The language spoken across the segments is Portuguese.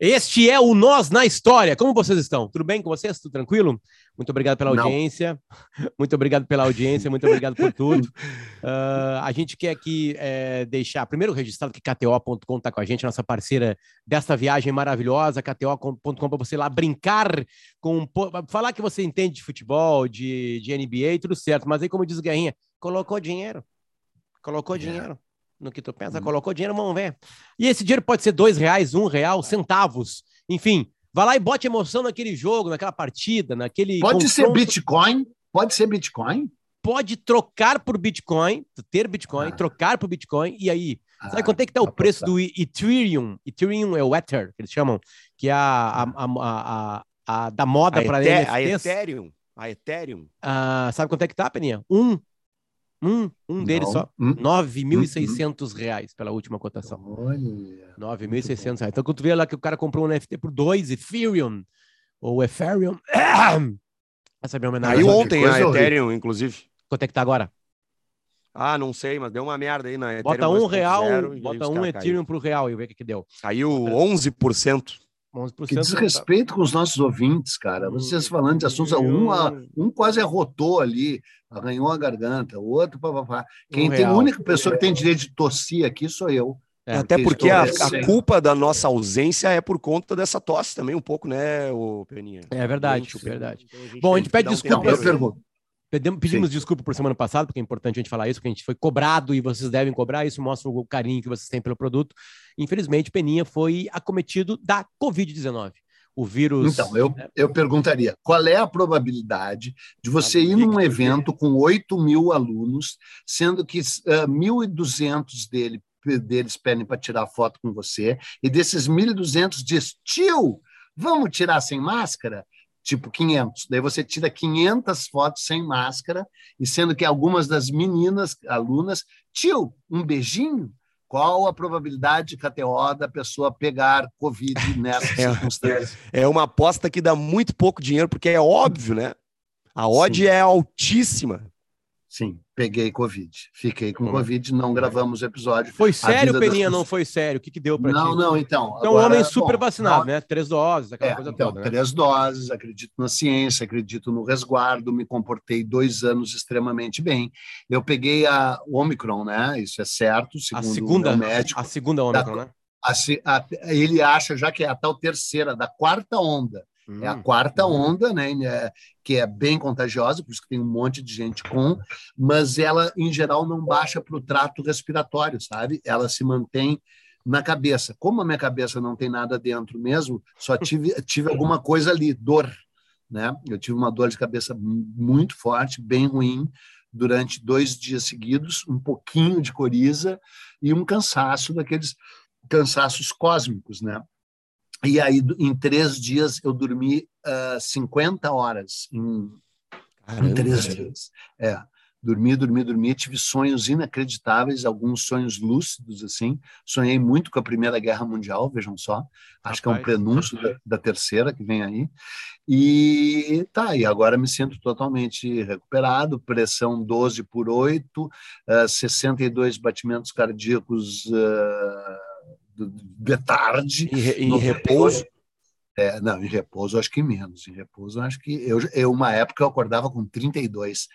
Este é o Nós na História. Como vocês estão? Tudo bem com vocês? Tudo tranquilo? Muito obrigado pela Não. audiência. Muito obrigado pela audiência. Muito obrigado por tudo. Uh, a gente quer aqui é, deixar, primeiro registrado que KTO.com está com a gente, nossa parceira desta viagem maravilhosa, KTO.com para você lá brincar com. Falar que você entende de futebol, de, de NBA, tudo certo. Mas aí, como diz o Guerrinha, colocou dinheiro. Colocou É. dinheiro. No que tu pensa, Hum. colocou dinheiro, vamos ver. E esse dinheiro pode ser dois reais, um real, centavos, enfim. Vai lá e bote emoção naquele jogo, naquela partida, naquele. Pode ser confronto. Bitcoin? Pode ser Bitcoin? Pode trocar por Bitcoin, ter Bitcoin, Ah. trocar por Bitcoin, e aí? Sabe Ah, quanto é que tá o preço do Ethereum? Ethereum é o Ether, que eles chamam, que é a, a, a, a, a- a da moda para Ethe- a. Ethereum. A Ethereum. Ah, sabe quanto é que tá, Peninha? Um. Um, um deles só. Hum. 9.600 reais pela última cotação. Olha. 9.600 reais. Então, quando tu vê lá que o cara comprou um NFT por 2 Ethereum, ou Ethereum, essa é a minha homenagem. Caiu que ontem a. Ethereum, inclusive. Quanto é que tá agora? Ah, não sei, mas deu uma merda aí na Ethereum. Bota um 2.0 real, aí bota um caras Ethereum pro real e vê o que que deu. Caiu, caiu 11%. 11%. Que desrespeito com os nossos ouvintes, cara. Vocês falando de assuntos, um, a- um quase arrotou ali, arranhou a garganta, o outro, papapá. Quem Um tem a única pessoa que tem direito de tossir aqui sou eu. É, Até porque a, a culpa da nossa ausência é por conta dessa tosse também, um pouco, né, o Peninha? É verdade, Gente, verdade. então Bom, a gente pede dar um desculpa, Então, eu tempero. pergunto. Pedimos, pedimos desculpa por semana passada, porque é importante a gente falar isso, porque a gente foi cobrado e vocês devem cobrar. Isso mostra o carinho que vocês têm pelo produto. Infelizmente, Peninha foi acometido da Covid-19. O vírus. Então, eu, eu perguntaria: qual é a probabilidade de você ir num evento com 8 mil alunos, sendo que ah, 1.200 dele, deles pedem para tirar foto com você, e desses 1.200 diz, tio, vamos tirar sem máscara? Tipo 500. Daí você tira 500 fotos sem máscara, e sendo que algumas das meninas, alunas, tio, um beijinho? Qual a probabilidade KTO da pessoa pegar Covid nessa É. circunstância? É uma aposta que dá muito pouco dinheiro, porque é óbvio, né? A odd Sim. é altíssima. Sim, peguei Covid. Fiquei com. Covid, não gravamos o episódio. Foi sério, vida das Peninha? Não foi sério? O que, que deu Não, ti? não, então. Então, um agora, homem super bom, vacinado, não- né? Três doses, aquela É, coisa então, toda, né? três doses, acredito na ciência, acredito no resguardo, me comportei dois anos extremamente bem. Eu peguei a Omicron, né? Isso é certo, A segundo segunda, o médico. a segunda Ômicron, né? A a- ele acha já que é a tal terceira, da quarta onda. É a Hum. quarta onda, né, é, que é bem contagiosa, por isso que tem um monte de gente com, mas ela, em geral, não baixa para o trato respiratório, sabe? Ela se mantém na cabeça. Como a minha cabeça não tem nada dentro mesmo, só tive, tive alguma coisa ali, dor, né? Eu tive uma dor de cabeça muito forte, bem ruim, durante dois dias seguidos, um pouquinho de coriza e um cansaço daqueles cansaços cósmicos, né? E aí, em três dias, eu dormi ah, 50 horas em, em três dias. É, dormi, dormi, dormi. Tive sonhos inacreditáveis, alguns sonhos lúcidos, assim. Sonhei muito com a Primeira Guerra Mundial, vejam só. Acho que é um Rapaz. prenúncio da, da terceira que vem aí. E tá, e agora me sinto totalmente recuperado. Pressão 12 por 8, ah, 62 batimentos cardíacos ah, de- de tarde. Em, em 98. repouso. É, não, em repouso acho que menos. Em repouso acho que eu, eu uma época eu acordava com 32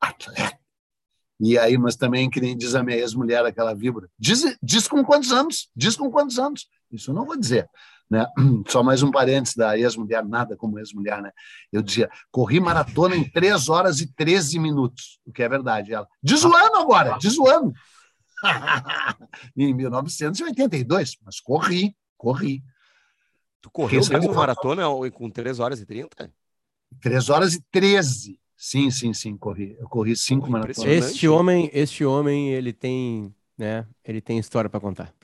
atleta. E aí, mas também que nem diz a minha ex-mulher aquela víbora. Diz, diz com quantos anos? Diz com quantos anos? Isso eu não vou dizer, né? Só mais um parênteses da ex-mulher, nada como ex-mulher, né? Eu dizia, corri maratona em 3 horas e 13 minutos, o que é verdade. Ela, diz o ano agora, diz o ano. em 1982, mas corri, corri. Tu correu Quem mesmo maratona com 3 horas e 30? 3 horas e 13. Sim, sim, sim, corri. Eu corri cinco Pô, maratonas. impressionante. Este homem, este homem, ele tem, né? Ele tem história para contar.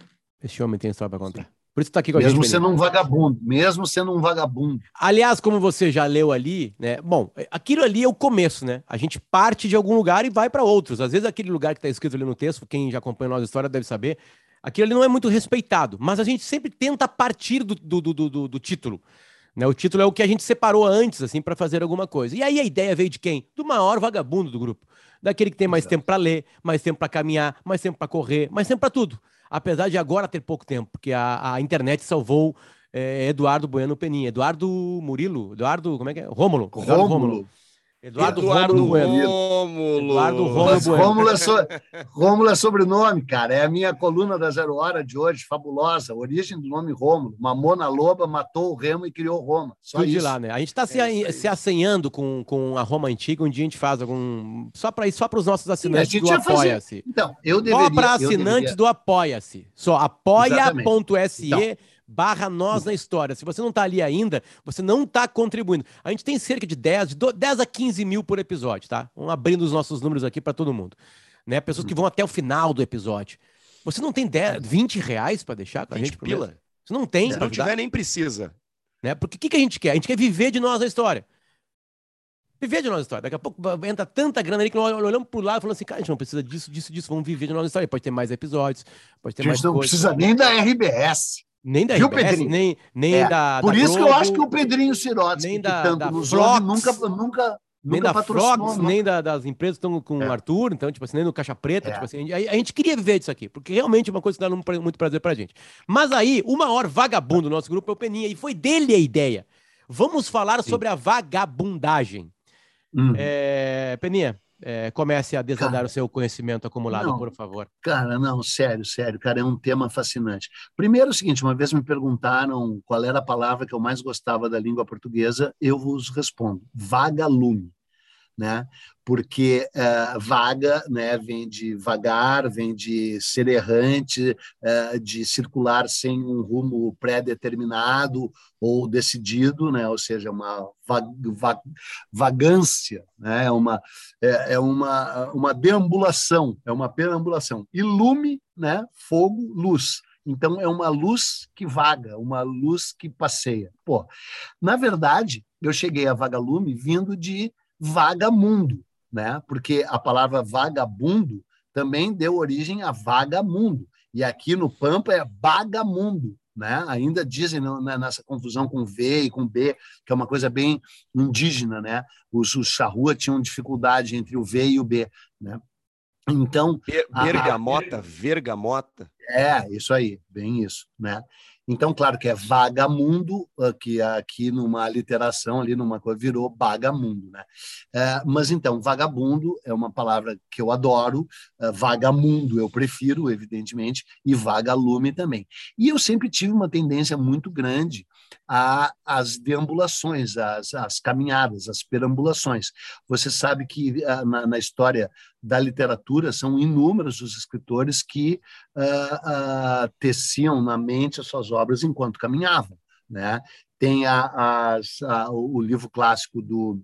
Este homem tem história para contar. Por isso tá aqui com a Mesmo gente. sendo Peninha. um vagabundo, mesmo sendo um vagabundo. Aliás, como você já leu ali, né? Bom, aquilo ali é o começo, né? A gente parte de algum lugar e vai para outros. Às vezes aquele lugar que está escrito ali no texto, quem já acompanha a nossa história deve saber, aquilo ali não é muito respeitado, mas a gente sempre tenta partir do, do, do, do, do título. Né? O título é o que a gente separou antes, assim, para fazer alguma coisa. E aí a ideia veio de quem? Do maior vagabundo do grupo. Daquele que tem mais Exato. tempo para ler, mais tempo para caminhar, mais tempo para correr, mais tempo para tudo. Apesar de agora ter pouco tempo, porque a, a internet salvou é Eduardo Bueno Peninha. Eduardo Murilo, Eduardo, como é que é? Rômulo. Eduardo Rômulo. Eduardo, Eduardo Rômulo. Eduardo Rômulo. Rômulo é, so... Rômulo é sobrenome, cara. É a minha coluna da Zero Hora de hoje, fabulosa. origem do nome Rômulo. Mamou na loba, matou o Remo e criou Roma. Só Tudo isso. de lá, né? A gente está é se, se assenhando com, com a Roma Antiga. Um dia a gente faz algum... Só para só os nossos assinantes Sim, do Apoia-se. Então, eu deveria... Só para assinantes deveria... do Apoia-se. Só apoia.se... Barra nós na história. Se você não está ali ainda, você não está contribuindo. A gente tem cerca de 10, de 10 a 15 mil por episódio, tá? Vamos abrindo os nossos números aqui para todo mundo. Né? Pessoas que vão até o final do episódio. Você não tem 10, 20 reais para deixar com a gente? Pila. Você não tem. Se não tiver, nem precisa. Né? Porque o que, que a gente quer? A gente quer viver de nós na história. Viver de nossa história. Daqui a pouco entra tanta grana ali que nós olhamos pro lado e falamos assim, cara, a gente não precisa disso, disso, disso, vamos viver de nossa história. Pode ter mais episódios, pode ter mais coisas. A gente não precisa nem da RBS. Nem da Viu, RBS, nem, nem é. da. Por da isso Globo, que eu acho que o Pedrinho Sirotsky, nem da, tanto da nos Flox, nunca, nunca, nem da Frogs, nem da, das empresas que estão com é. o Arthur, então, tipo assim, nem no Caixa Preta, é. tipo assim, a, a, gente queria viver disso aqui, porque realmente é uma coisa que dá muito prazer pra gente. Mas aí, o maior vagabundo do nosso grupo é o Peninha, e foi dele a ideia. Vamos falar Sim. sobre a vagabundagem. Hum. É, Peninha, é, comece a desandar cara, o seu conhecimento acumulado, não, por favor. Cara, não, sério, sério, cara, é um tema fascinante. Primeiro, é o seguinte: uma vez me perguntaram qual era a palavra que eu mais gostava da língua portuguesa, eu vos respondo: vagalume né? Porque uh, vaga, né, vem de vagar, vem de ser errante, uh, de circular sem um rumo pré-determinado ou decidido, né? Ou seja, uma va vagância, né? É uma é, é, uma uma deambulação, é uma perambulação. E lume, né? Fogo, luz. Então é uma luz que vaga, uma luz que passeia. Pô, na verdade, eu cheguei a vagalume vindo de vagamundo, né? Porque a palavra vagabundo também deu origem a vagamundo. E aqui no Pampa é bagamundo, né? Ainda dizem né, nessa confusão com V e com B, que é uma coisa bem indígena, né? Os, os charrua tinham dificuldade entre o V e o B, né? Então, bergamota, a... vergamota. É, isso aí, bem isso, né? Então, claro que é vagamundo, ah, que aqui numa literação, ali numa coisa, virou bagamundo. Né? É, mas então, vagabundo é uma palavra que eu adoro, é, vagamundo eu prefiro, evidentemente, e vagalume também. E eu sempre tive uma tendência muito grande às deambulações, às caminhadas, às perambulações. Você sabe que ah, na, na história da literatura, são inúmeros os escritores que uh, uh, teciam na mente as suas obras enquanto caminhavam. Né? Tem as, o livro clássico do,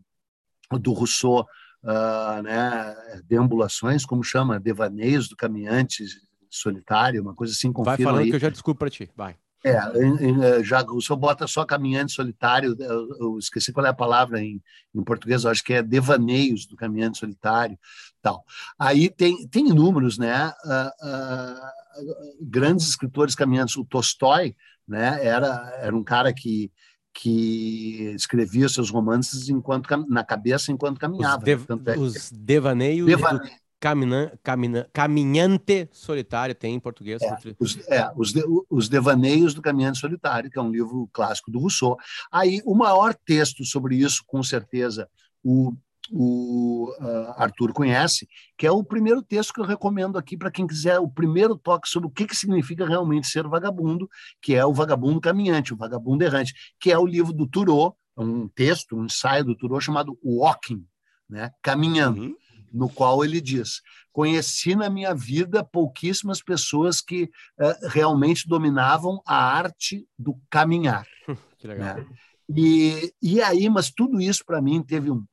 do Rousseau, uh, né? Deambulações, como chama? Devaneios do Caminhante Solitário, uma coisa assim. Vai falando aí. que eu já desculpo para ti, vai. É, eh, já o senhor bota só caminhante solitário, eu, eu, esqueci qual é a palavra em, em português, eu acho que é devaneios do caminhante solitário, tal. Aí tem, tem inúmeros, né? Uh, uh, grandes escritores caminhantes, o Tolstói, né? Era, era um cara que que escrevia seus romances enquanto na cabeça enquanto caminhava. Os, dev, é os devaneios do, Camina, camina, caminhante Solitário, tem em português. É, os, é, os, de, os Devaneios do Caminhante Solitário, que é um livro clássico do Rousseau. Aí, o maior texto sobre isso, com certeza, o, o uh, Arthur conhece, que é o primeiro texto que eu recomendo aqui para quem quiser o primeiro toque sobre o que, que significa realmente ser vagabundo, que é o Vagabundo Caminhante, o Vagabundo Errante, que é o livro do Thoreau, um texto, um ensaio do Thoreau chamado Walking, né? Caminhando. Uhum no qual ele diz: Conheci na minha vida pouquíssimas pessoas que uh, realmente dominavam a arte do caminhar. que legal. Né? E, e aí, mas tudo isso para mim teve um,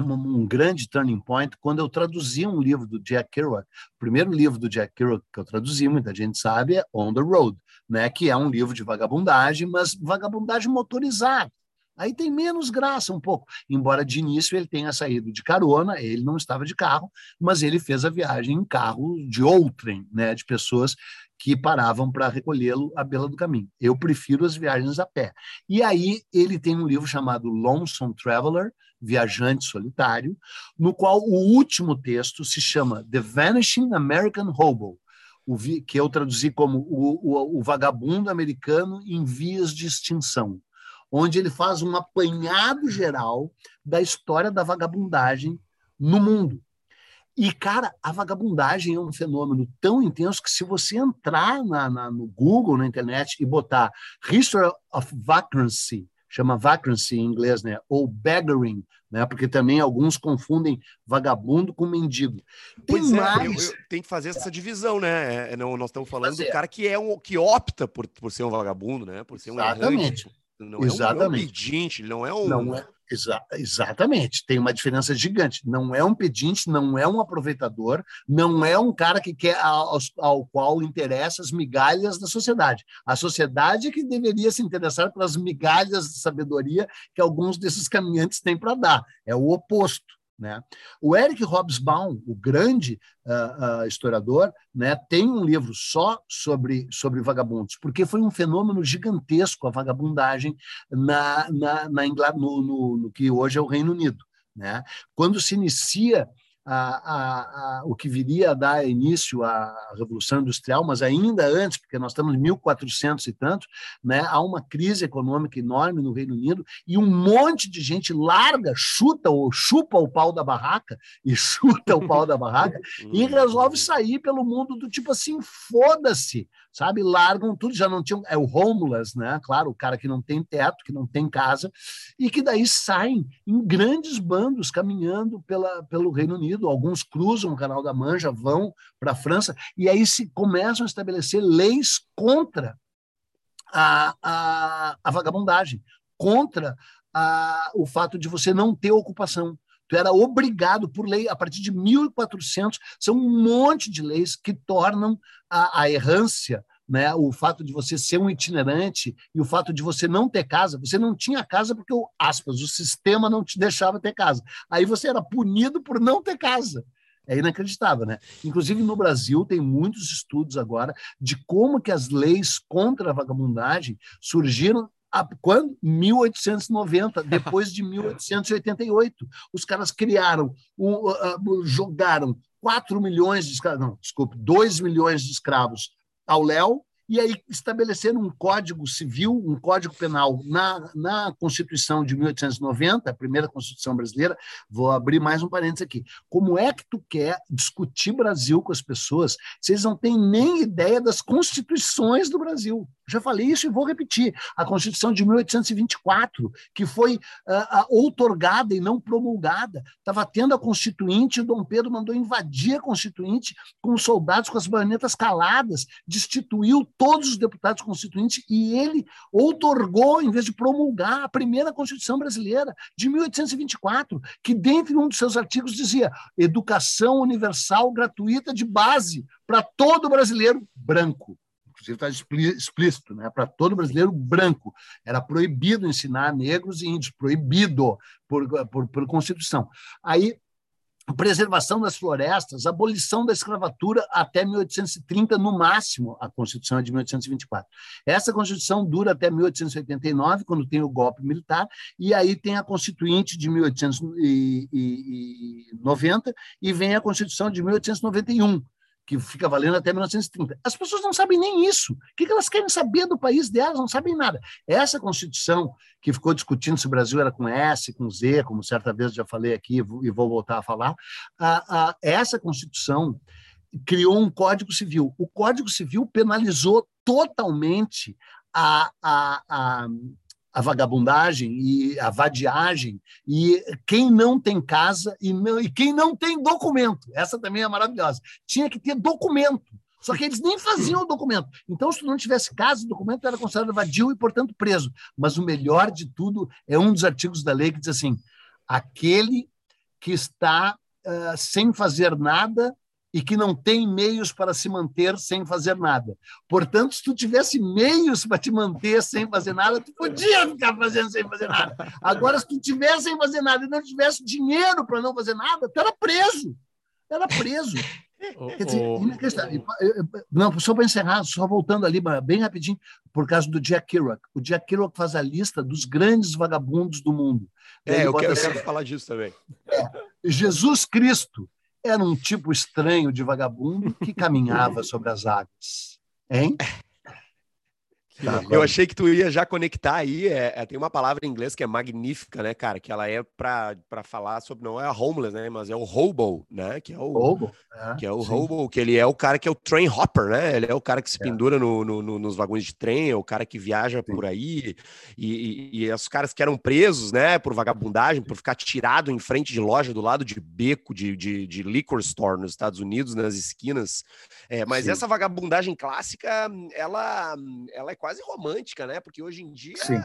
um, um, grande turning point quando eu traduzi um livro do Jack Kerouac. O primeiro livro do Jack Kerouac que eu traduzi, muita gente sabe, é On the Road, né? que é um livro de vagabundagem, mas vagabundagem motorizada. Aí tem menos graça um pouco. Embora de início ele tenha saído de carona, ele não estava de carro, mas ele fez a viagem em carro de outrem, né, de pessoas que paravam para recolhê-lo à beira do caminho. Eu prefiro as viagens a pé. E aí ele tem um livro chamado Lonesome Traveler, Viajante Solitário, no qual o último texto se chama The Vanishing American Hobo, que eu traduzi como o, o, o Vagabundo Americano em Vias de Extinção, onde ele faz um apanhado geral da história da vagabundagem no mundo. E, cara, a vagabundagem é um fenômeno tão intenso que se você entrar na, na, no Google, na internet, e botar History of Vagrancy, chama vagrancy em inglês, né? ou beggaring, né? porque também alguns confundem vagabundo com mendigo. Tem pois mais... é, tem que fazer essa divisão, né? É, é não, nós estamos falando do cara que é um que opta por, por ser um vagabundo, né? Por ser um Exatamente. Errante. Não Exatamente. é um, pedinte, não é um. Não é, Exa exatamente, tem uma diferença gigante. Não é um pedinte, não é um aproveitador, não é um cara que quer ao, ao qual interessa as migalhas da sociedade. A sociedade é que deveria se interessar pelas migalhas de sabedoria que alguns desses caminhantes têm para dar. É o oposto. Né? O Eric Hobsbawm, o grande uh, uh, historiador, né, tem um livro só sobre, sobre vagabundos, porque foi um fenômeno gigantesco a vagabundagem na, na, na no, no, no que hoje é o Reino Unido. Né? Quando se inicia a, a, a, o que viria a dar início à Revolução Industrial, mas ainda antes, porque nós estamos em 1400 e tanto, né, há uma crise econômica enorme no Reino Unido e um monte de gente larga, chuta ou chupa o pau da barraca e chuta o pau da barraca e resolve sair pelo mundo do tipo assim, foda-se, sabe? Largam tudo, já não tinham. É o homeless, né? Claro, o cara que não tem teto, que não tem casa, e que daí saem em grandes bandos caminhando pela, pelo Reino Unido. Alguns cruzam o Canal da Mancha, vão para a França, e aí se começam a estabelecer leis contra a, a, a vagabundagem, contra a, o fato de você não ter ocupação. Tu era obrigado por lei, a partir de 1400, são um monte de leis que tornam a, a errância, né, o fato de você ser um itinerante e o fato de você não ter casa, você não tinha casa porque, aspas, o sistema não te deixava ter casa. Aí você era punido por não ter casa. É inacreditável, né? Inclusive no Brasil tem muitos estudos agora de como que as leis contra a vagabundagem surgiram quando? 1890, depois de 1888. Os caras criaram, uh, jogaram 4 milhões de escravos, não, desculpe, 2 milhões de escravos ao léu, e aí estabeleceram um código civil, um código penal na, na Constituição de 1890, a primeira Constituição brasileira. Vou abrir mais um parênteses aqui. Como é que tu quer discutir Brasil com as pessoas? Vocês não têm nem ideia das constituições do Brasil. Já falei isso e vou repetir. A Constituição de 1824, que foi uh, outorgada e não promulgada, estava tendo a Constituinte, e Dom Pedro mandou invadir a Constituinte com os soldados com as baionetas caladas, destituiu todos os deputados constituintes e ele outorgou, em vez de promulgar, a primeira Constituição brasileira, de 1824, que, dentre um dos seus artigos, dizia educação universal gratuita de base para todo brasileiro branco inclusive está explícito, né? para todo brasileiro branco. Era proibido ensinar negros e índios, proibido por, por, por Constituição. Aí, preservação das florestas, abolição da escravatura até 1830, no máximo, a Constituição é de 1824. Essa Constituição dura até 1889, quando tem o golpe militar, e aí tem a Constituinte de 1890 e vem a Constituição de 1891, que fica valendo até 1930. As pessoas não sabem nem isso. O que elas querem saber do país delas? Não sabem nada. Essa Constituição que ficou discutindo se o Brasil era com S, com Z, como certa vez já falei aqui e vou voltar a falar, a, a, essa Constituição criou um Código Civil. O Código Civil penalizou totalmente a, a, a, a vagabundagem e a vadiagem e quem não tem casa e, não, e quem não tem documento. Essa também é maravilhosa. Tinha que ter documento. Só que eles nem faziam o documento. Então, se tu não tivesse casa, o documento era considerado vadio e, portanto, preso. Mas o melhor de tudo é um dos artigos da lei que diz assim: aquele que está uh, sem fazer nada e que não tem meios para se manter sem fazer nada. Portanto, se tu tivesse meios para te manter sem fazer nada, tu podia ficar fazendo sem fazer nada. Agora, se tu tivesse sem fazer nada e não tivesse dinheiro para não fazer nada, tu era preso. Era preso. Quer dizer, não, só para encerrar, só voltando ali bem rapidinho, por causa do Jack Kerouac. O Jack Kerouac faz a lista dos grandes vagabundos do mundo. É, eu quero, eu quero, falar disso também. É, Jesus Cristo era um tipo estranho de vagabundo que caminhava sobre as águas. Hein? Tá, eu achei que tu ia já conectar aí. É, é, tem uma palavra em inglês que é magnífica, né, cara? Que ela é para falar sobre não é a homeless, né? Mas é o hobo, né? Que é o hobo, é, que é o sim. hobo, que ele é o cara que é o train hopper, né? Ele é o cara que se é. pendura no, no, no, nos vagões de trem, é o cara que viaja sim. por aí. E, e, e, os caras que eram presos, né? Por vagabundagem, por ficar tirado em frente de loja do lado de beco de, de, de liquor store nos Estados Unidos, nas esquinas. É, mas sim. essa vagabundagem clássica, ela, ela é quase romântica, né? Porque hoje em dia Sim.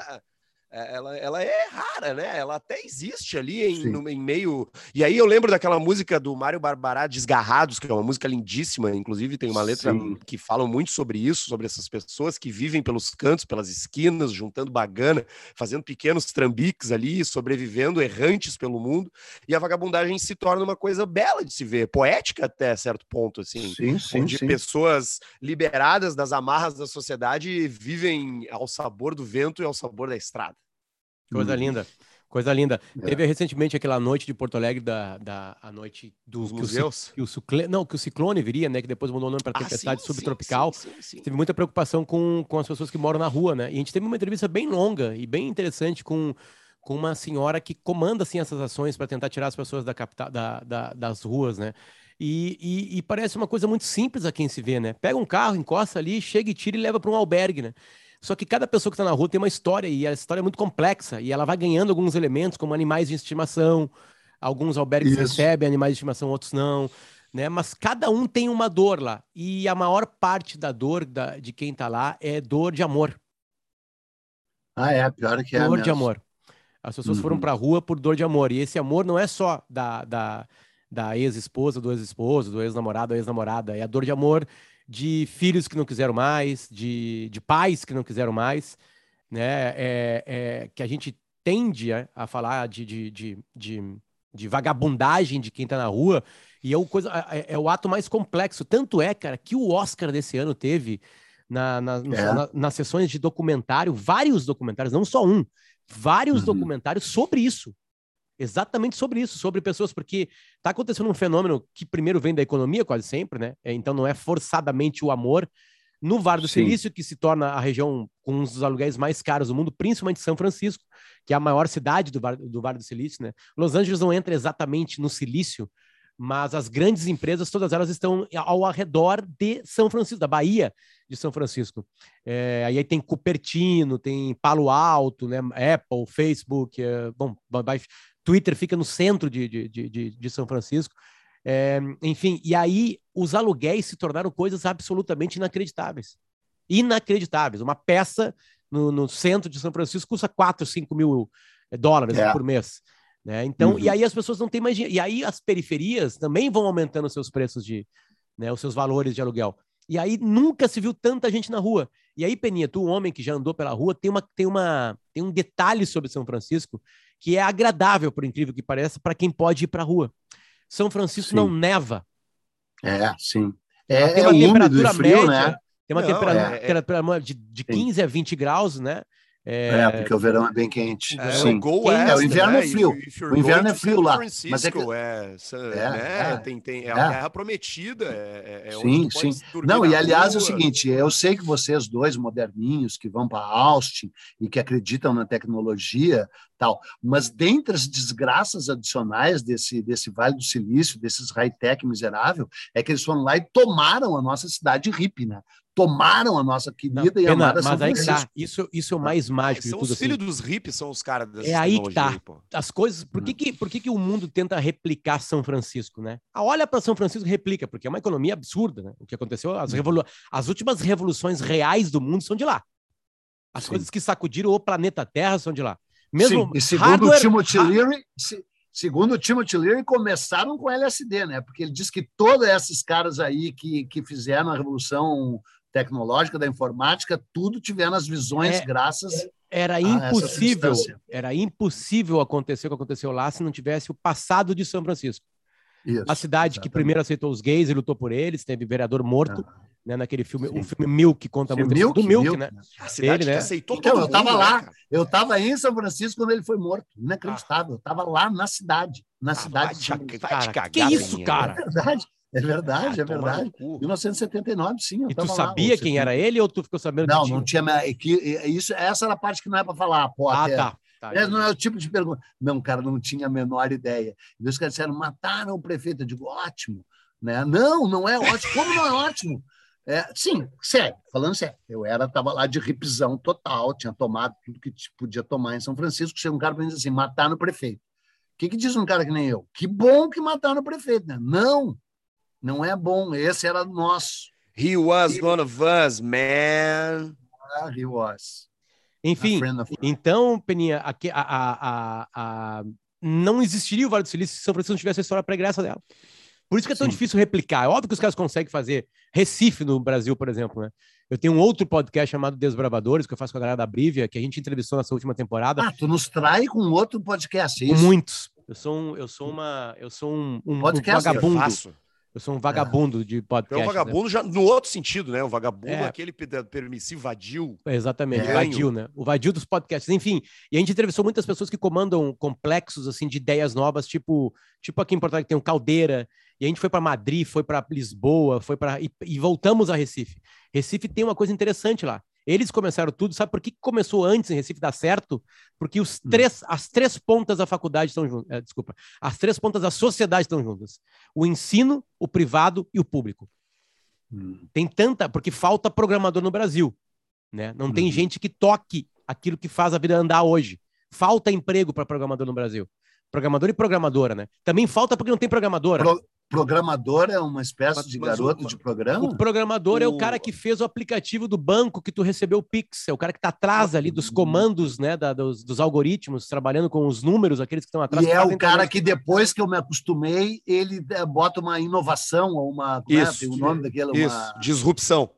É, ela, ela é rara, né? Ela até existe ali em, no, em meio. E aí eu lembro daquela música do Mário Barbará, Desgarrados, que é uma música lindíssima, inclusive tem uma letra Sim. que fala muito sobre isso, sobre essas pessoas que vivem pelos cantos, pelas esquinas, juntando bagana, fazendo pequenos trambiques ali, sobrevivendo errantes pelo mundo. E a vagabundagem se torna uma coisa bela de se ver, poética até certo ponto, assim. Sim, sim, onde sim. pessoas liberadas das amarras da sociedade vivem ao sabor do vento e ao sabor da estrada. Coisa hum. linda. Coisa linda. É. Teve recentemente aquela noite de Porto Alegre, da, da a noite dos museus. Que o, que o, não, que o ciclone viria, né? Que depois mudou o nome para ah, tempestade sim, subtropical. Sim, sim, teve muita preocupação com, com as pessoas que moram na rua, né? E a gente teve uma entrevista bem longa e bem interessante com, com uma senhora que comanda assim, essas ações para tentar tirar as pessoas da capital, da, da, das ruas, né? E, e, e, parece uma coisa muito simples a quem se vê, né? Pega um carro, encosta ali, chega e tira e leva para um albergue, né? Só que cada pessoa que está na rua tem uma história e a história é muito complexa e ela vai ganhando alguns elementos, como animais de estimação. Alguns albergues Isso. recebem animais de estimação, outros não. Né? Mas cada um tem uma dor lá. E a maior parte da dor da, de quem está lá é dor de amor. Ah, é? Pior que é. Dor mesmo. de amor. As pessoas uhum. foram para a rua por dor de amor. E esse amor não é só da, da, da ex-esposa, do ex-esposo, do ex-namorado, da ex-namorada. É a dor de amor de filhos que não quiseram mais, de, de pais que não quiseram mais, né? É, é que a gente tende a, a falar de, de, de, de, de vagabundagem de quem está na rua, e é o, coisa, é, é, o ato mais complexo. Tanto é, cara, que o Oscar desse ano teve na, na, é. na, nas sessões de documentário, vários documentários, não só um, vários uhum. documentários sobre isso exatamente sobre isso, sobre pessoas, porque está acontecendo um fenômeno que primeiro vem da economia, quase sempre, né? É, então não é forçadamente o amor. No Vale do Sim. Silício, que se torna a região com um dos aluguéis mais caros do mundo, principalmente São Francisco, que é a maior cidade do, do Vale do Silício, né? Los Angeles não entra exatamente no Silício, mas as grandes empresas, todas elas estão ao redor de São Francisco, da Bahia de São Francisco. É, aí tem Cupertino, tem Palo Alto, né? Apple, Facebook, é, bom, Twitter fica no centro de, de, de, de São Francisco. É, enfim, e aí os aluguéis se tornaram coisas absolutamente inacreditáveis. Inacreditáveis. Uma peça no, no centro de São Francisco custa 4, 5 mil é, dólares é. por mês. Né? Então, uhum. e aí as pessoas não têm mais dinheiro. E aí as periferias também vão aumentando os seus preços de, né, os seus valores de aluguel. E aí nunca se viu tanta gente na rua. E aí, Peninha, tu, um homem que já andou pela rua, tem, uma, tem, uma, tem um detalhe sobre São Francisco que é agradável, por incrível que pareça, para quem pode ir para a rua. São Francisco sim. não neva. É, sim. É, tem uma é temperatura frio, média, né? Tem uma não, temperatura, é, de, de 15 a 20 graus, né? É... é, porque o verão é bem quente. É, Sim. O, é, o inverno né? é frio. O inverno é frio lá. Mas é, que... é, é, né? é, tem, tem, é, a terra prometida. É, é sim, sim. Não, e aliás rua. é o seguinte: eu sei que vocês dois moderninhos que vão para Austin e que acreditam na tecnologia, tal, mas dentre as desgraças adicionais desse, desse Vale do Silício, desses high-tech miserável, é que eles foram lá e tomaram a nossa cidade hippie, né? tomaram a nossa querida não, e pena, amada Mas aí tá, isso, isso é o mais mágico é, de tudo. Os filhos assim. dos hippies são os caras É aí que tá. Aí, As coisas, por que, hum. que, por que, que o mundo tenta replicar São Francisco, né? Ah, olha para São Francisco e replica, porque é uma economia absurda, né? O que aconteceu, as, hum. revolu as últimas revoluções reais do mundo são de lá. As Sim. coisas que sacudiram o planeta Terra são de lá. Mesmo Sim, e segundo hardware, o Timothy Leary, se, segundo o Timothy Leary, começaram com LSD, né? Porque ele diz que todos esses caras aí que, que fizeram a revolução tecnológica, da informática, tudo tiveram as visões é, graças. Era impossível, era impossível acontecer o que aconteceu lá se não tivesse o passado de São Francisco. Isso, a cidade exatamente. que primeiro aceitou os gays e lutou por eles, teve vereador morto, né? Naquele filme, Sim. o filme Milk conta muito Milk, do Milk, Milk, né? A cidade ele, né? aceitou então, todo eu tava mundo, lá, né, eu tava em São Francisco quando ele foi morto. Inacreditável. Ah. Eu tava lá na cidade, na ah, cidade. Vai te, vai te cagar, que isso, cara? É verdade. É verdade, ah, é verdade. 1979, sim. e tu sabia lá, quem era ele ou tu ficou sabendo Não, não tinha. É que, isso, essa era a parte que não é para falar. Pô, ah, tá. Tá, é, não é o tipo de pergunta. Não, cara, não tinha a menor ideia. E os caras disseram, mataram o prefeito. Eu digo, ótimo. Né? Não, não é ótimo. Como não é ótimo? É, sim, sério, falando sério. Eu era, estava lá de ripzão total, tinha tomado tudo que podia tomar em São Francisco. Chega um cara e diz assim: matar no prefeito. O que, que diz um cara que nem eu? Que bom que mataram o prefeito, né? Não, não é bom. Esse era nosso. He was he... one of us, man. Ah, he was. Enfim, então, Peninha, aqui, a, a, a, a, não existiria o Vale do Silício se São Francisco não tivesse a história pregressa dela. Por isso que é tão Sim. difícil replicar. É óbvio que os caras conseguem fazer Recife no Brasil, por exemplo, né? Eu tenho um outro podcast chamado Desbravadores, que eu faço com a galera da Brivia, que a gente entrevistou nessa última temporada. Ah, tu nos trai com outro podcast, é isso? Muitos. Eu sou um, eu sou uma, eu sou um, um, podcast um vagabundo. Eu eu sou um vagabundo é. de podcast. É um vagabundo né? já no outro sentido, né? O vagabundo, é. aquele permissivo, vadio. Exatamente, é. vadio, né? O vadio dos podcasts. Enfim, e a gente entrevistou muitas pessoas que comandam complexos, assim, de ideias novas, tipo, tipo aqui em Porto Alegre tem um Caldeira, e a gente foi para Madrid, foi para Lisboa, foi para e, e voltamos a Recife. Recife tem uma coisa interessante lá. Eles começaram tudo, sabe por que começou antes em Recife dar certo? Porque os hum. três, as três pontas da faculdade estão juntas. É, desculpa, as três pontas da sociedade estão juntas: o ensino, o privado e o público. Hum. Tem tanta, porque falta programador no Brasil, né? Não hum. tem gente que toque aquilo que faz a vida andar hoje. Falta emprego para programador no Brasil. Programador e programadora, né? Também falta porque não tem programadora. Pro, Programador é uma espécie mas, de garoto de programa? O programador o... é o cara que fez o aplicativo do banco que tu recebeu o Pix, é o cara que está atrás ali dos comandos, né, da, dos, dos, algoritmos, trabalhando com os números, aqueles que estão atrás. E é o cara que depois que eu me acostumei, ele é, bota uma inovação ou uma... É? Isso, é? tem o um nome daquela... Isso, uma... disrupção.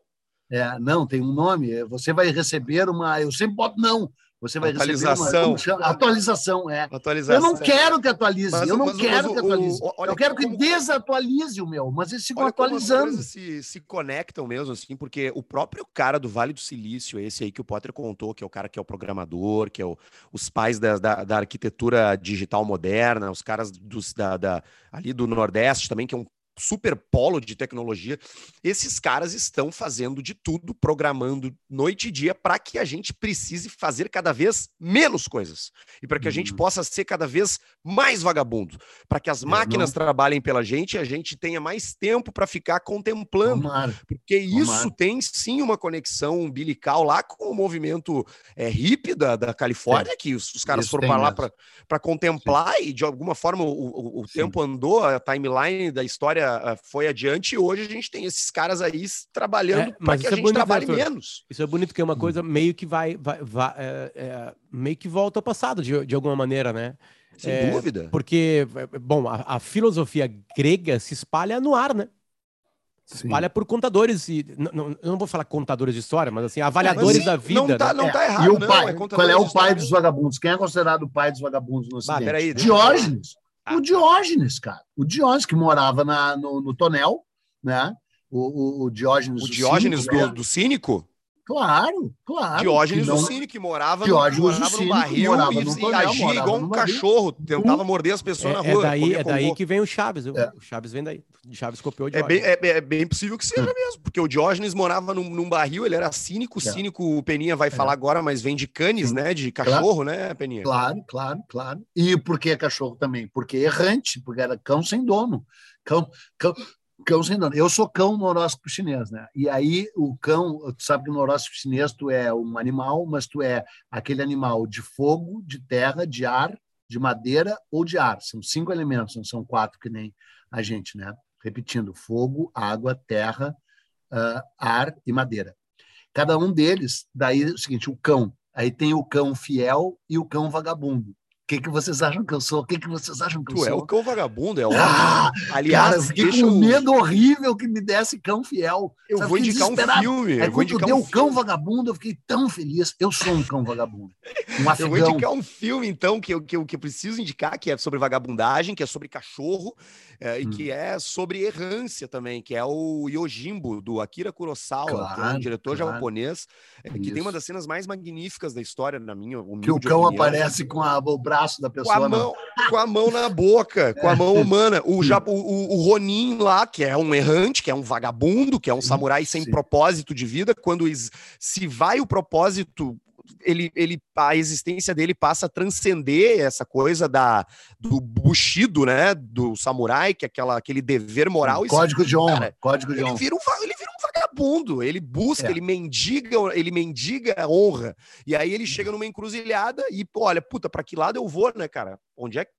É, não, tem um nome. Você vai receber uma... Eu sempre boto não. Você vai atualização. receber uma, atualização, é. Atualização. Eu não quero que atualize, mas, eu não mas, quero mas, que atualize. O, o, eu quero que desatualize o meu, mas eles ficam atualizando. se, se conectam mesmo, assim, porque o próprio cara do Vale do Silício, esse aí que o Potter contou, que é o cara que é o programador, que é o, os pais da, da, da arquitetura digital moderna, os caras dos, da, da, ali do Nordeste também, que é um super polo de tecnologia, esses caras estão fazendo de tudo, programando noite e dia para que a gente precise fazer cada vez menos coisas e para que a gente uhum. possa ser cada vez mais vagabundo, para que as máquinas não... trabalhem pela gente e a gente tenha mais tempo para ficar contemplando, Tomara. porque isso tem sim uma conexão umbilical lá com o movimento é, hippie da, da Califórnia, é. que os, os caras isso foram para lá para contemplar sim. e de alguma forma o, o, o tempo andou, a timeline da história foi adiante e hoje a gente tem esses caras aí trabalhando é, para que a é gente bonito, trabalhe menos. Isso é bonito, que é uma coisa meio que vai, vai, vai é, é, meio que volta ao passado, de, de alguma maneira, né? Sem é, dúvida. Porque, bom, a, a, filosofia grega se espalha no ar, né? Se espalha por contadores e não, eu não vou falar contadores de história, mas assim, avaliadores mas, da vida. Não tá, né? não tá errado. E o pai, qual é o pai dos vagabundos? Quem é considerado o pai dos vagabundos no Ocidente? Ah, peraí, Diógenes. O Diógenes, cara. O Diógenes, que morava na, no, no Tonel, né? O, o, o Diógenes. O Diógenes do, do, do Cínico? Claro, claro. Diógenes não... do Cine, que morava, Diógenes no, morava no barril morava e, no agia igual um cachorro, tentava morder as pessoas é, na rua. É daí, é daí que vem o Chaves. É. O Chaves vem daí. O Chaves copiou o Diógenes. É bem, é, é bem possível que seja mesmo, porque o Diógenes morava num, num barril, ele era cínico. É. Cínico, o Peninha vai é. falar agora, mas vem de canes, Sim. né? De cachorro, claro. né, Peninha? Claro, claro, claro. E por que cachorro também? Porque errante, porque era cão sem dono. Cão, cão, cão sem dono. Eu sou cão no horóscopo chinês, né? E aí o cão, tu sabe que no horóscopo chinês tu é um animal, mas tu é aquele animal de fogo, de terra, de ar, de madeira ou de ar. São cinco elementos, não são quatro que nem a gente, né? Repetindo: fogo, água, terra, uh, ar e madeira. Cada um deles, daí é o seguinte: o cão. Aí tem o cão fiel e o cão vagabundo que, que vocês acham que eu sou? O que, que vocês acham que eu tu sou? Tu é o cão vagabundo, é óbvio. Ah, Aliás, cara, eu fiquei com um medo horrível que me desse cão fiel. Eu Sabe, vou indicar um filme. Aí quando deu um cão vagabundo, eu fiquei tão feliz. Eu sou um cão vagabundo. Um afegão. Eu vou indicar um filme, então, que eu, que, eu, que eu preciso indicar, que é sobre vagabundagem, que é sobre cachorro, é, hum. e que é sobre errância também, que é o Yojimbo, do Akira Kurosawa, claro, que é um diretor claro. japonês, é, que tem uma das cenas mais magníficas da história, na minha Que o cão opinião. aparece com a, o braço da pessoa. Com a, mão, com a mão na boca, com a mão humana. O, já, o, o, Ronin lá, que é um errante, que é um vagabundo, que é um samurai sem sim. propósito de vida, quando se vai o propósito ele, ele, a existência dele passa a transcender essa coisa da, do bushido, né? Do samurai, que é aquela, aquele dever moral. Código de honra. Cara, código de honra. Vira ele vira um vagabundo. Ele busca, é. ele mendiga, ele mendiga a honra. E aí ele chega numa encruzilhada e, olha, puta, para que lado eu vou, né, cara? Onde é que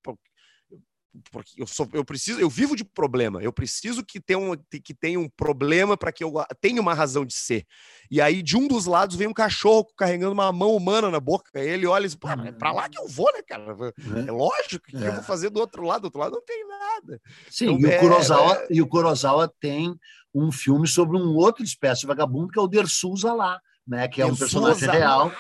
porque eu sou, eu preciso, eu vivo de problema. Eu preciso que tenha um, que tenha um problema para que eu tenha uma razão de ser. E aí de um dos lados vem um cachorro carregando uma mão humana na boca. Ele olha e diz: é para lá que eu vou, né, cara? É, é lógico que é. eu vou fazer do outro lado. Do outro lado não tem nada. Sim. Então, e, o Kurosawa, é... e o Kurosawa tem um filme sobre um outro espécie de vagabundo que é o Dersusa lá, né? Que é um personagem real.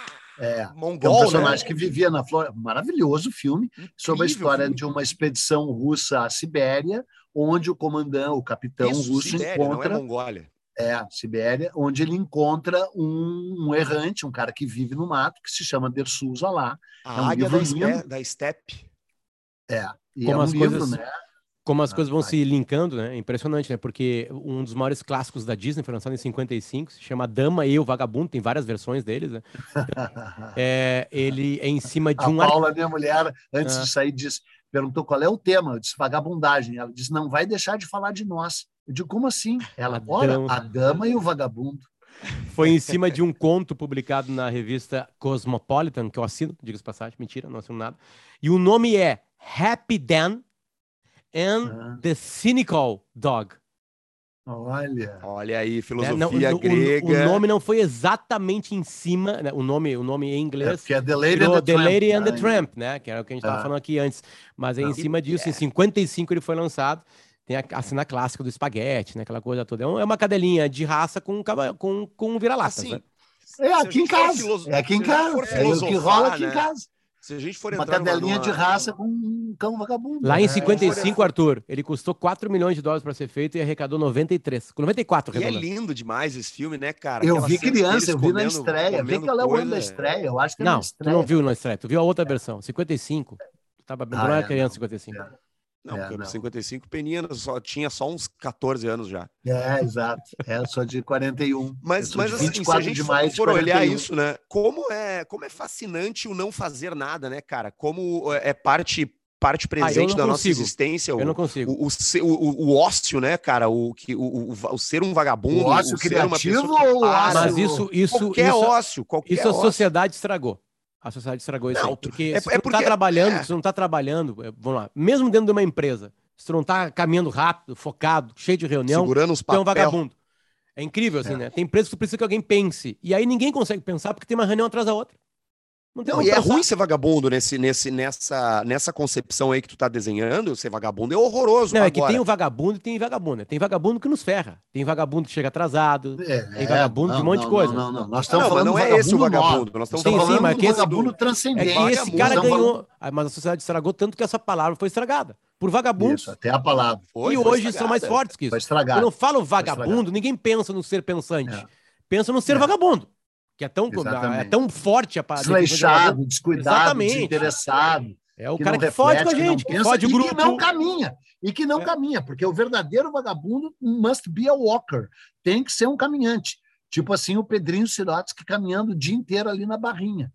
É, Mongol, é um personagem né? que vivia na Flórida. Maravilhoso filme Incrível, sobre a história filme. de uma expedição russa à Sibéria, onde o comandante, o capitão Isso, russo Sibéria, encontra. Não é Mongólia. É, Sibéria, onde ele encontra um, um, errante, um cara que vive no mato, que se chama Dersusa lá. A é um águia da, da steppe. É, e Como é um livro, coisas... né? Como as ah, coisas vão vai. se linkando, né? É impressionante, né? Porque um dos maiores clássicos da Disney foi lançado em 55, se chama Dama e o Vagabundo, tem várias versões deles, né? é, ele é em cima de a um... Paula, minha mulher, antes ah. de sair, disse, perguntou qual é o tema. Eu disse vagabundagem. Ela disse, não vai deixar de falar de nós. Eu digo, como assim? Ela, a olha, a Dama e o Vagabundo. Foi em cima de um conto publicado na revista Cosmopolitan, que eu assino, diga-se passagem, mentira, não assino nada. E o nome é Happy Dan and the Cynical Dog. Olha. Olha aí, filosofia é, não, grega. O, o, nome não foi exatamente em cima, né? o nome, o nome em inglês. É, que é The Lady, and the, the, Lady and the Tramp, né? Que era o que a gente estava ah. falando aqui antes. Mas é em cima disso, em 55 ele foi lançado. Tem a, a cena clássica do espaguete, né? Aquela coisa toda. É, é uma cadelinha de raça com, com, com vira-latas, assim, né? É aqui em casa. É aqui em casa. É o que rola aqui né? em casa. Se a gente for Uma cadelinha numa... de raça com um cão vagabundo. Lá em 55, é. Arthur, ele custou 4 milhões de dólares para ser feito e arrecadou 93. 94, E é lindo demais esse filme, né, cara? Eu vi criança, eu vi comendo, na estreia. Vê qual é o ano da estreia. Eu acho que é não, na estreia. tu não viu na estreia. Tu viu a outra versão, 55. Tu tava bem, ah, não era é, criança, 55. É. Não, é, porque 55 Peninha só, tinha só uns 14 anos já. É, exato. É, só de 41. Mas, mas assim, se a gente for, for olhar isso, né? Como é, como é fascinante o não fazer nada, né, cara? Como é, é parte parte presente ah, da nossa existência. O, eu não consigo. O, o, o, o, ócio, né, cara? O, que, o, o, ser um vagabundo. O ócio o criativo ou o ócio? Mas isso, isso, qualquer isso, ócio. Qualquer isso ócio. a sociedade estragou. A sociedade estragou isso. Não, porque é, se é porque, tá trabalhando, é. se não tá trabalhando, é, vamos lá, mesmo dentro de uma empresa, se tu não tá caminhando rápido, focado, cheio de reunião, Segurando os tu é um vagabundo. É incrível, assim, é. né? Tem empresas que tu precisa que alguém pense. E aí ninguém consegue pensar porque tem uma reunião atrás da outra. Não, não e é ruim ser vagabundo nesse, nesse, nessa, nessa concepção aí que tu tá desenhando. Ser vagabundo é horroroso. Não, agora. é que tem o vagabundo e tem vagabundo. Tem vagabundo que nos ferra. Tem vagabundo que chega atrasado. É, tem vagabundo não, de um monte não, de coisa. Não, não, não. Nós estamos falando não é esse o vagabundo. Nós estamos sim, falando sim, mas do vagabundo transcendente. É que esse cara ganhou. Ah, mas a sociedade estragou tanto que essa palavra foi estragada. Por vagabundo. Isso, até a palavra. Foi, e foi hoje estragada. são mais fortes que isso. Foi estragado. Quando eu falo vagabundo, ninguém pensa no ser pensante. É. Pensa no ser é. vagabundo que é tão, é tão forte a parada. Desleixado, descuidado, Exatamente. desinteressado. É o cara que reflete, fode com a gente, que, que fode o grupo. E que não caminha. E que não é. caminha, porque o verdadeiro vagabundo must be a walker. Tem que ser um caminhante. Tipo assim, o Pedrinho Sirotsky caminhando o dia inteiro ali na barrinha.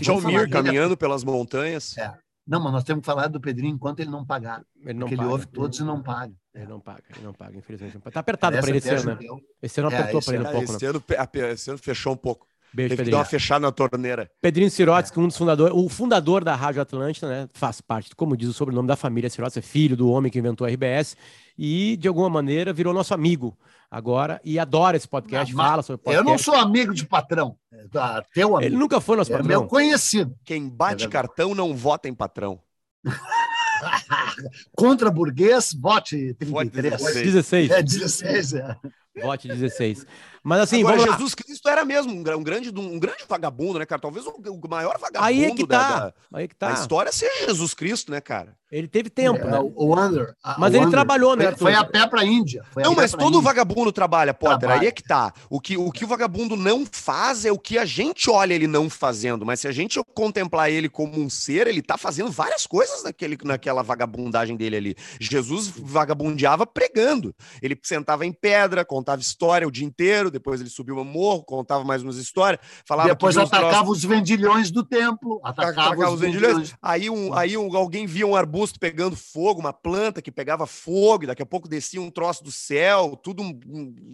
John Mir caminhando pelas montanhas. É. Não, mas nós temos que falar do Pedrinho enquanto ele não pagar. Ele não porque paga. ele ouve todos e não paga. Ele não paga, ele não paga, infelizmente. Tá apertado para ele esse ano, né? Esse ano apertou é, para ele um pouco. Esse, ano, esse ano fechou um pouco. Beijo, Teve Pedrinho. que dar uma fechada na torneira. Pedrinho Sirotsky, um dos fundadores, o fundador da Rádio Atlântida, né? Faz parte, como diz o sobrenome da família Sirotsky, é filho do homem que inventou a RBS e, de alguma maneira, virou nosso amigo agora e adora esse podcast, não, fala sobre podcast. Eu não sou amigo de patrão, é teu amigo. Ele nunca foi nosso é patrão. meu conhecido. Quem bate é cartão não vota em patrão. Contra burguês, vote 33. Vote 16. É 16, é. Vote 16. Mas assim, Agora, Jesus Cristo era mesmo um, grande, um grande vagabundo, né, cara? Talvez o, maior vagabundo aí é que tá. da, da, aí é que tá. da história seja Jesus Cristo, né, cara? Ele teve tempo, é, né? O Wander. Mas ele trabalhou, né? Foi a pé pra Índia. não, mas todo vagabundo trabalha, Potter. Trabalha. Aí é que tá. O que, o que o vagabundo não faz é o que a gente olha ele não fazendo. Mas se a gente contemplar ele como um ser, ele tá fazendo várias coisas naquele, naquela vagabundagem dele ali. Jesus vagabundeava pregando. Ele sentava em pedra, contava história o dia inteiro, depois ele subiu no morro, contava mais umas histórias, falava Depois atacava os vendilhões do templo, atacava, atacava os, vendilhões. vendilhões. Aí, um, aí um, alguém via um arbusto pegando fogo, uma planta que pegava fogo, e daqui a pouco descia um troço do céu, tudo,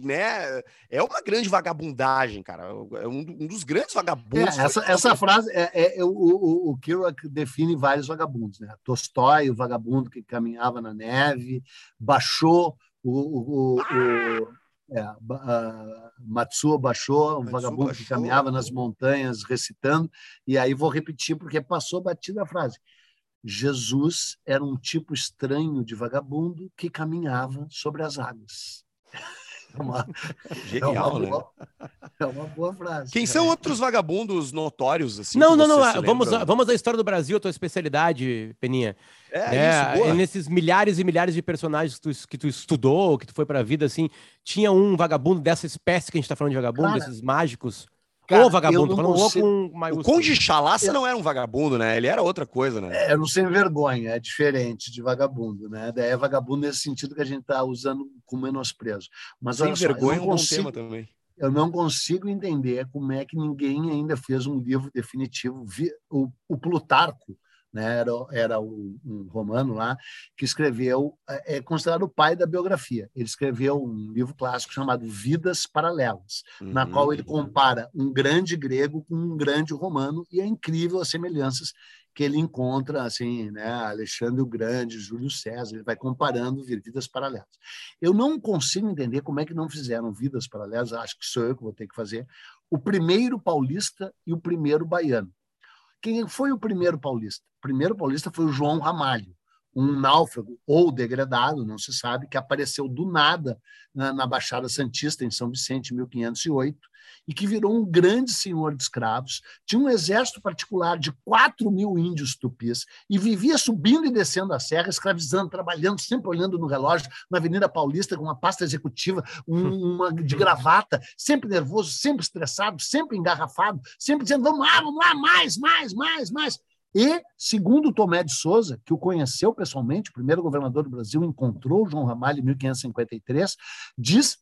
né? É uma grande vagabundagem, cara. É um, um dos grandes vagabundos. É, essa, essa frase é, é o, o, o Kerouac define vários vagabundos, né? Tolstói, o vagabundo que caminhava na neve, baixou o, o, o, o é, uh, Matsuo baixou, um Matsuo vagabundo baixou. que caminhava nas montanhas recitando, e aí vou repetir porque passou batida a frase. Jesus era um tipo estranho de vagabundo que caminhava sobre as águas. É uma, Genial, é uma, boa, né? é uma boa frase. Quem são outros vagabundos notórios? Assim, não, não, não. Vamos, vamos à história do Brasil, a tua especialidade, Peninha. É, é isso, boa. Nesses milhares e milhares de personagens que tu, que tu estudou, que tu foi para a vida, assim, tinha um vagabundo dessa espécie que a gente está falando de vagabundo, Cara, desses mágicos Cara, o vagabundo, falando consigo... o com maiúsculo. O Conde Chalaça eu... não era um vagabundo, né? Ele era outra coisa, né? É, não sem vergonha, é diferente de vagabundo, né? Daí é vagabundo nesse sentido que a gente está usando com menosprezo. Mas sem vergonha só, é um consigo... tema também. Eu não consigo entender como é que ninguém ainda fez um livro definitivo. O Plutarco, né? era, era um, um, romano lá, que escreveu, é, é, considerado o pai da biografia. Ele escreveu um livro clássico chamado Vidas Paralelas, uhum. na qual ele compara um grande grego com um grande romano, e é incrível as semelhanças que ele encontra, assim, né, Alexandre o Grande, Júlio César, ele vai comparando vidas paralelas. Eu não consigo entender como é que não fizeram vidas paralelas, acho que sou eu que vou ter que fazer, o primeiro paulista e o primeiro baiano. Quem foi o primeiro paulista? O primeiro paulista foi o João Ramalho, um náufrago ou degradado, não se sabe, que apareceu do nada na, na, Baixada Santista, em São Vicente, em 1508, e que virou um grande senhor de escravos, tinha um exército particular de 4 mil índios tupis e vivia subindo e descendo a serra, escravizando, trabalhando, sempre olhando no relógio, na Avenida Paulista, com uma pasta executiva, um, uma de gravata, sempre nervoso, sempre estressado, sempre engarrafado, sempre dizendo: vamos lá, vamos lá, mais, mais, mais, mais. E, segundo Tomé de Souza, que o conheceu pessoalmente, o primeiro governador do Brasil, encontrou João Ramalho em 1553, diz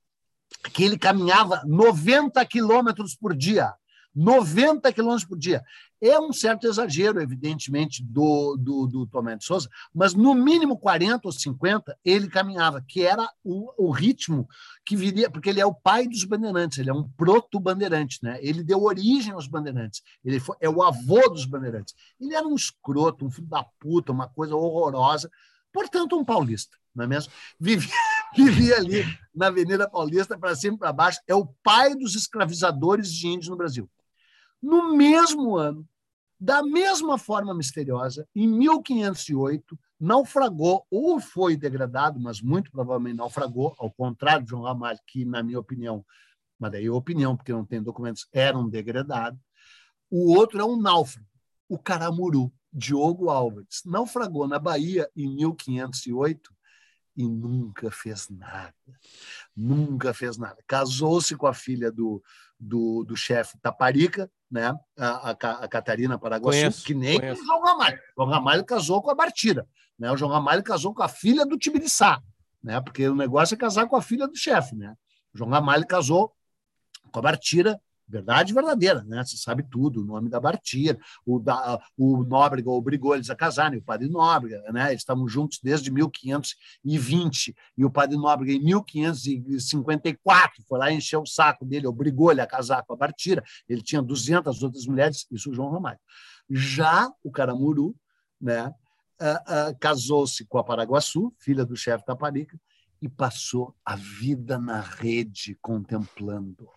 que ele caminhava 90 quilômetros por dia. 90 quilômetros por dia. É um certo exagero, evidentemente, do, do, do Tomé de Souza, mas no mínimo 40 ou 50 ele caminhava, que era o, o ritmo que viria, porque ele é o pai dos bandeirantes, ele é um proto-bandeirante, né? ele deu origem aos bandeirantes, ele foi, é o avô dos bandeirantes. Ele era um escroto, um filho da puta, uma coisa horrorosa, portanto, um paulista, não é mesmo? Vivia vivia ali na Avenida Paulista, para cima e para baixo, é o pai dos escravizadores de índios no Brasil. No mesmo ano, da mesma forma misteriosa, em 1508, naufragou ou foi degradado, mas muito provavelmente naufragou, ao contrário de João Ramalho, que, na minha opinião, mas daí é opinião, porque não tem documentos, era um degradado. O outro é um náufrago, o Caramuru, Diogo Álvares. Naufragou na Bahia em 1508 e nunca fez nada. Nunca fez nada. Casou-se com a filha do, do, do chefe Taparica, né? a, a, a Catarina Paraguaçu, conheço, que nem conheço. o João Ramalho. O João Ramalho casou com a Bartira. Né? O João Ramalho casou com a filha do Tibiriçá, né? porque o negócio é casar com a filha do chefe. Né? O João Ramalho casou com a Bartira Verdade verdadeira, né? Você sabe tudo, o nome da Bartia, o, da, o Nóbrega obrigou eles a casarem, o padre Nóbrega, né? Eles estavam juntos desde 1520, e o padre Nóbrega, em 1554, foi lá encher o saco dele, obrigou ele a casar com a Bartira. Ele tinha 200 outras mulheres, isso o João Ramalho. Já o Caramuru, né? Uh, uh, casou-se com a Paraguaçu, filha do chefe Taparica, e passou a vida na rede contemplando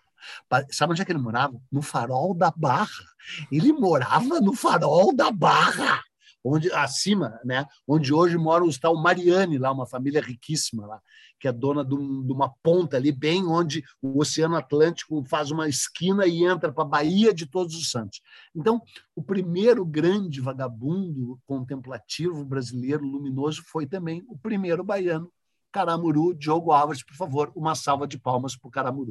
Sabe onde é que ele morava? No farol da Barra. Ele morava no farol da Barra. onde acima, né? Onde hoje mora o tal Mariane lá, uma família riquíssima lá, que é dona de, um, de uma ponta ali, bem onde o Oceano Atlântico faz uma esquina e entra para a Baía de Todos os Santos. Então, o primeiro grande vagabundo contemplativo brasileiro luminoso foi também o primeiro baiano, Caramuru, Diogo Álvares, por favor, uma salva de palmas para o Caramuru.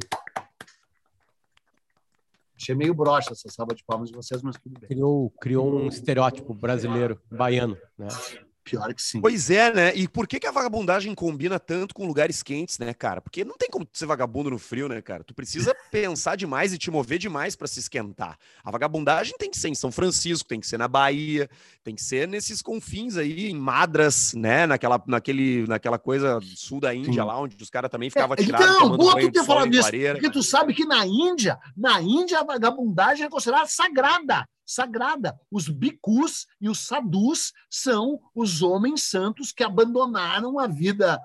Achei meio broxa essa salva de palmas de vocês, mas tudo bem. Criou, criou um estereótipo brasileiro, baiano, né? Pior que sim. Pois é, né? E por que, que a vagabundagem combina tanto com lugares quentes, né, cara? Porque não tem como ser vagabundo no frio, né, cara? Tu precisa pensar demais e te mover demais para se esquentar. A vagabundagem tem que ser em São Francisco, tem que ser na Bahia, tem que ser nesses confins aí, em Madras, né? Naquela, naquele, naquela coisa sul da Índia Sim. lá, onde os caras também ficavam é, tirados. Então, boa tu ter falado disso. Porque tu sabe que na Índia, na Índia a vagabundagem é considerada sagrada sagrada. Os bicus e os sadus são os homens santos que abandonaram a vida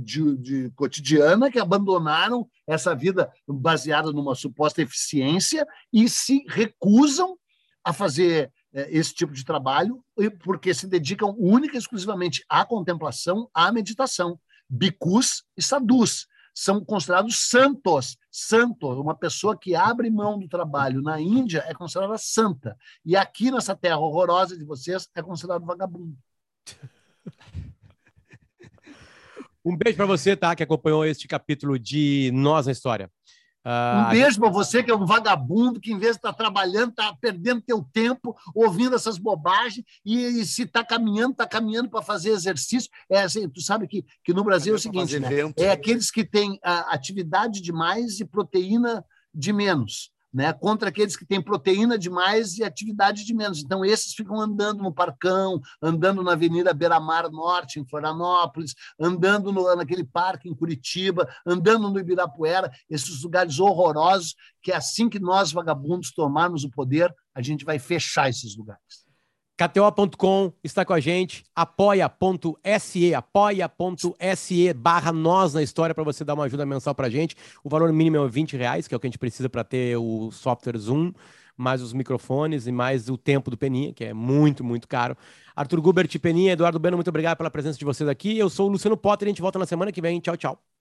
de, de, cotidiana, que abandonaram essa vida baseada numa suposta eficiência e se recusam a fazer é, esse tipo de trabalho porque se dedicam única e exclusivamente à contemplação, à meditação. Bicus e sadus são considerados santos. Santo, uma pessoa que abre mão do trabalho na Índia é considerada santa. E aqui nessa terra horrorosa de vocês é considerado vagabundo. Um beijo para você, tá? Que acompanhou este capítulo de Nós na História. Uh, um beijo para você que é um vagabundo que, em vez de estar tá trabalhando, está perdendo teu tempo ouvindo essas bobagens e, e se está caminhando, está caminhando para fazer exercício. É assim, tu sabe que, que no Brasil é o seguinte, né? é aqueles que têm a, atividade demais e proteína de menos né, contra aqueles que têm proteína demais e atividade de menos. Então, esses ficam andando no Parcão, andando na Avenida Beira-Mar Norte, em Florianópolis, andando no, naquele parque em Curitiba, andando no Ibirapuera, esses lugares horrorosos, que assim que nós, vagabundos, tomarmos o poder, a gente vai fechar esses lugares. KTO.com está com a gente, apoia.se, apoia.se barra nós na história para você dar uma ajuda mensal para a gente. O valor mínimo é 20 reais, que é o que a gente precisa para ter o software Zoom, mais os microfones e mais o tempo do Peninha, que é muito, muito caro. Arthur Gubert, Peninha, Eduardo Bueno, muito obrigado pela presença de vocês aqui. Eu sou o Luciano Potter e a gente volta na semana que vem. Tchau, tchau.